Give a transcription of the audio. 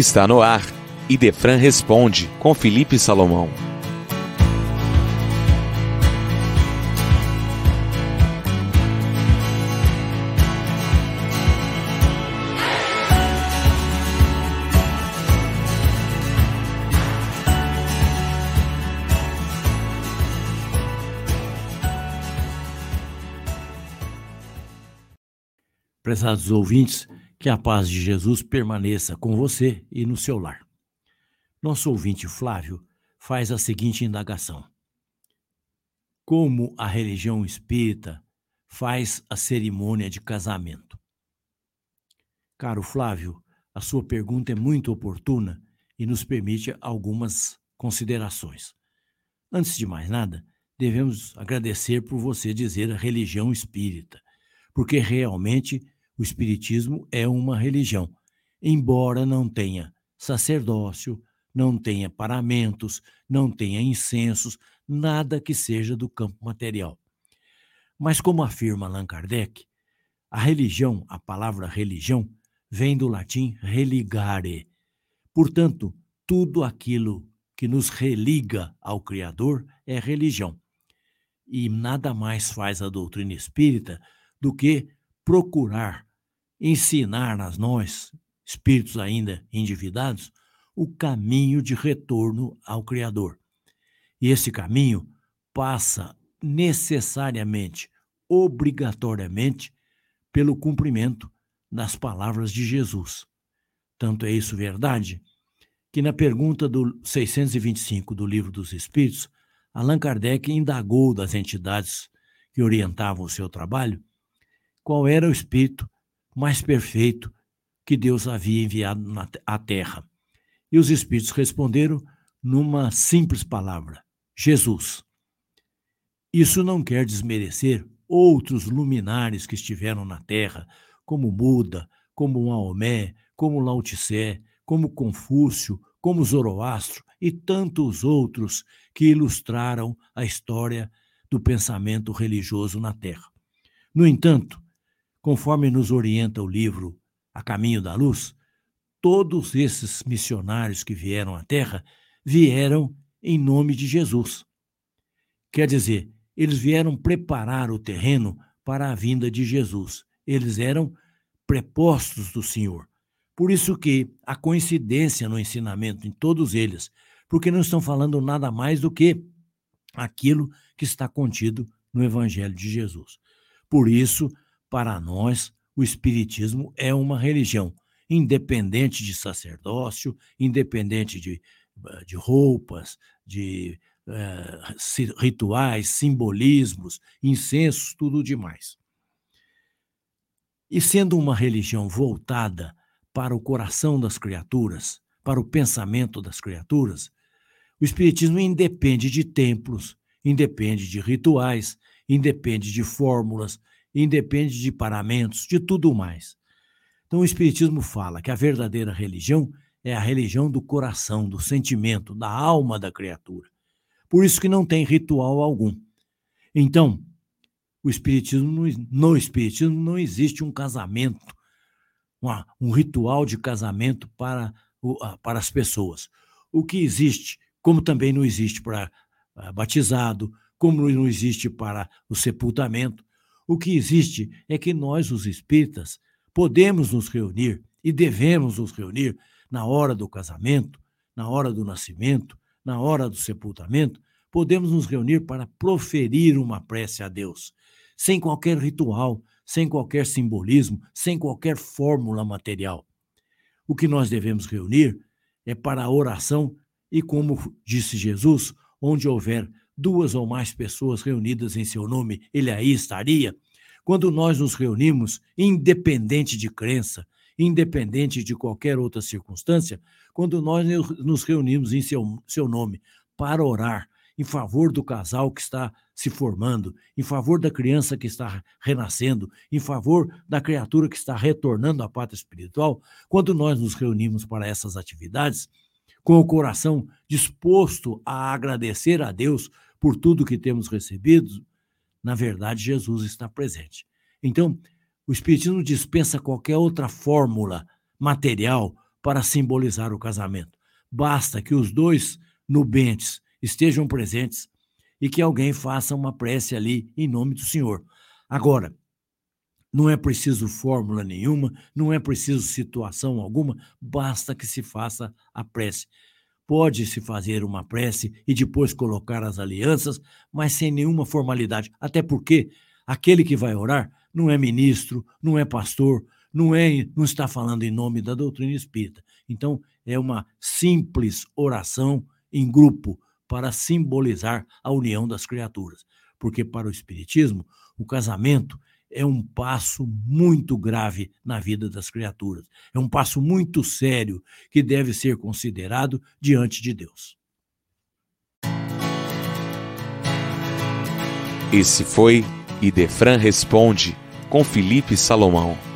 Está no ar. Idefran responde com Felipe Salomão. Prezados ouvintes, que a paz de Jesus permaneça com você e no seu lar. Nosso ouvinte Flávio faz a seguinte indagação: Como a religião espírita faz a cerimônia de casamento? Caro Flávio, a sua pergunta é muito oportuna e nos permite algumas considerações. Antes de mais nada, devemos agradecer por você dizer a religião espírita, porque realmente o Espiritismo é uma religião, embora não tenha sacerdócio, não tenha paramentos, não tenha incensos, nada que seja do campo material. Mas, como afirma Allan Kardec, a religião, a palavra religião, vem do latim religare. Portanto, tudo aquilo que nos religa ao Criador é religião. E nada mais faz a doutrina espírita do que procurar ensinar a nós, espíritos ainda endividados, o caminho de retorno ao Criador. E esse caminho passa necessariamente, obrigatoriamente, pelo cumprimento das palavras de Jesus. Tanto é isso verdade que na pergunta do 625 do Livro dos Espíritos, Allan Kardec indagou das entidades que orientavam o seu trabalho qual era o espírito mais perfeito que Deus havia enviado à terra. E os espíritos responderam numa simples palavra: Jesus. Isso não quer desmerecer outros luminares que estiveram na terra, como Buda, como Maomé, como Lao Tse, como Confúcio, como Zoroastro e tantos outros que ilustraram a história do pensamento religioso na Terra. No entanto, Conforme nos orienta o livro A Caminho da Luz, todos esses missionários que vieram à Terra vieram em nome de Jesus. Quer dizer, eles vieram preparar o terreno para a vinda de Jesus. Eles eram prepostos do Senhor. Por isso que a coincidência no ensinamento em todos eles, porque não estão falando nada mais do que aquilo que está contido no Evangelho de Jesus. Por isso, para nós, o Espiritismo é uma religião, independente de sacerdócio, independente de, eh, de roupas, de uh, rituais, simbolismos, incensos, tudo demais. E sendo uma religião voltada para o coração das criaturas, para o pensamento das criaturas, o Espiritismo independe de templos, independe de rituais, independe de fórmulas, independe de paramentos, de tudo mais. Então, o Espiritismo fala que a verdadeira religião é a religião do coração, do sentimento, da alma da criatura. Por isso que não tem ritual algum. Então, o Espiritismo, no Espiritismo não existe um casamento, uma, um ritual de casamento para, para as pessoas. O que existe, como também não existe para ah, batizado, como não existe para o sepultamento, o que existe é que nós, os espíritas, podemos nos reunir e devemos nos reunir na hora do casamento, na hora do nascimento, na hora do sepultamento, podemos nos reunir para proferir uma prece a Deus, sem qualquer ritual, sem qualquer simbolismo, sem qualquer fórmula material. O que nós devemos reunir é para a oração e, como disse Jesus, onde houver duas ou mais pessoas reunidas em seu nome, ele aí estaria. Quando nós nos reunimos, independente de crença, independente de qualquer outra circunstância, quando nós nos reunimos em seu, seu nome para orar em favor do casal que está se formando, em favor da criança que está renascendo, em favor da criatura que está retornando à pátria espiritual, quando nós nos reunimos para essas atividades, com o coração disposto a agradecer a Deus por tudo que temos recebido, na verdade, Jesus está presente. Então, o Espiritismo dispensa qualquer outra fórmula material para simbolizar o casamento. Basta que os dois nubentes estejam presentes e que alguém faça uma prece ali em nome do Senhor. Agora, não é preciso fórmula nenhuma, não é preciso situação alguma, basta que se faça a prece. Pode-se fazer uma prece e depois colocar as alianças, mas sem nenhuma formalidade, até porque aquele que vai orar não é ministro, não é pastor, não é, não está falando em nome da doutrina espírita. Então, é uma simples oração em grupo para simbolizar a união das criaturas. Porque para o espiritismo, o casamento é um passo muito grave na vida das criaturas. É um passo muito sério que deve ser considerado diante de Deus. Esse foi Idefran Responde com Felipe Salomão.